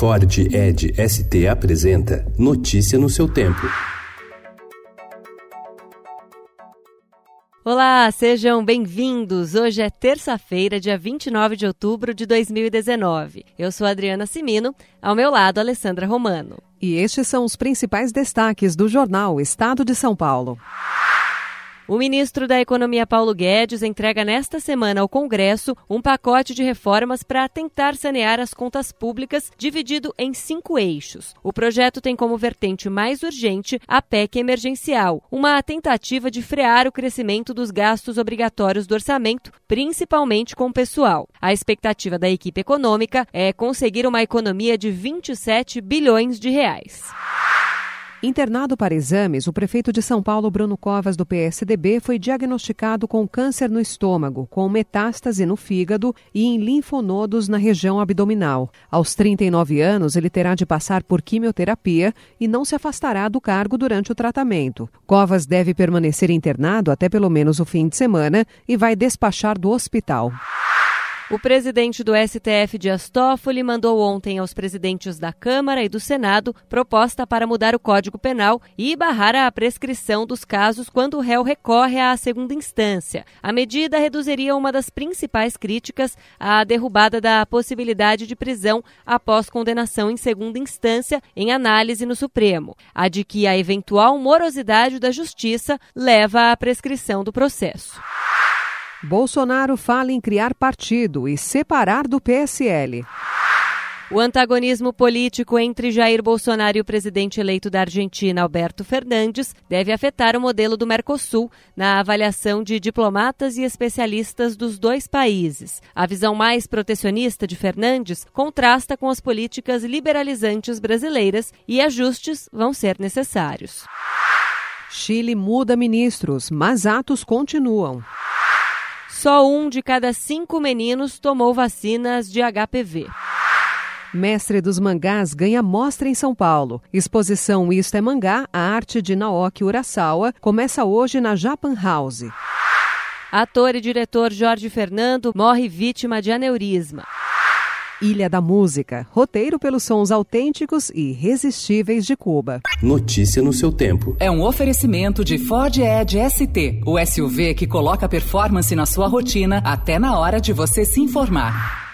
Ford Ed ST apresenta Notícia no seu tempo. Olá, sejam bem-vindos. Hoje é terça-feira, dia 29 de outubro de 2019. Eu sou Adriana Simino, ao meu lado, Alessandra Romano. E estes são os principais destaques do jornal Estado de São Paulo. O ministro da Economia Paulo Guedes entrega nesta semana ao Congresso um pacote de reformas para tentar sanear as contas públicas, dividido em cinco eixos. O projeto tem como vertente mais urgente a PEC emergencial, uma tentativa de frear o crescimento dos gastos obrigatórios do orçamento, principalmente com o pessoal. A expectativa da equipe econômica é conseguir uma economia de 27 bilhões de reais. Internado para exames, o prefeito de São Paulo, Bruno Covas, do PSDB, foi diagnosticado com câncer no estômago, com metástase no fígado e em linfonodos na região abdominal. Aos 39 anos, ele terá de passar por quimioterapia e não se afastará do cargo durante o tratamento. Covas deve permanecer internado até pelo menos o fim de semana e vai despachar do hospital. O presidente do STF, Dias Toffoli, mandou ontem aos presidentes da Câmara e do Senado proposta para mudar o Código Penal e barrar a prescrição dos casos quando o réu recorre à segunda instância. A medida reduziria uma das principais críticas à derrubada da possibilidade de prisão após condenação em segunda instância em análise no Supremo, a de que a eventual morosidade da Justiça leva à prescrição do processo. Bolsonaro fala em criar partido e separar do PSL. O antagonismo político entre Jair Bolsonaro e o presidente eleito da Argentina, Alberto Fernandes, deve afetar o modelo do Mercosul na avaliação de diplomatas e especialistas dos dois países. A visão mais protecionista de Fernandes contrasta com as políticas liberalizantes brasileiras e ajustes vão ser necessários. Chile muda ministros, mas atos continuam. Só um de cada cinco meninos tomou vacinas de HPV. Mestre dos Mangás ganha mostra em São Paulo. Exposição Isto é Mangá, a arte de Naoki Urasawa, começa hoje na Japan House. Ator e diretor Jorge Fernando morre vítima de aneurisma. Ilha da Música, roteiro pelos sons autênticos e irresistíveis de Cuba. Notícia no seu tempo. É um oferecimento de Ford Edge ST, o SUV que coloca performance na sua rotina até na hora de você se informar.